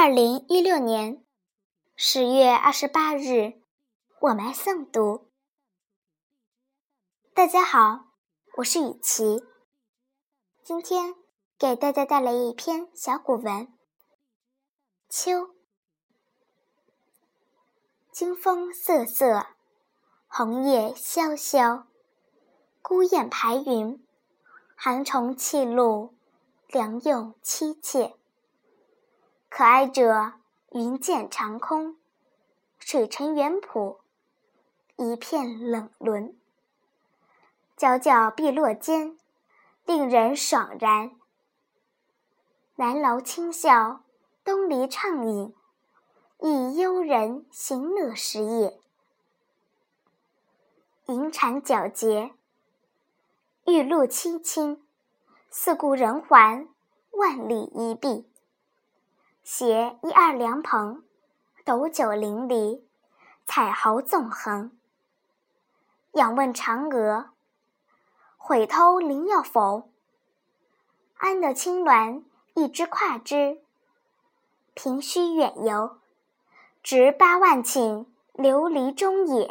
二零一六年十月二十八日，我们诵读。大家好，我是雨琪，今天给大家带来一篇小古文《秋》。金风瑟瑟，红叶萧萧，孤雁排云，寒虫泣露，良莠凄切。可爱者，云见长空，水沉远浦，一片冷轮。皎皎碧落间，令人爽然。南楼清笑，东篱畅饮，亦幽人行乐时也。银蝉皎洁，玉露凄清，四顾人寰，万里一碧。携一二凉棚，斗酒淋漓，彩毫纵横。仰问嫦娥，悔偷灵药否？安得青鸾一枝跨之？凭虚远游，值八万顷琉璃中也。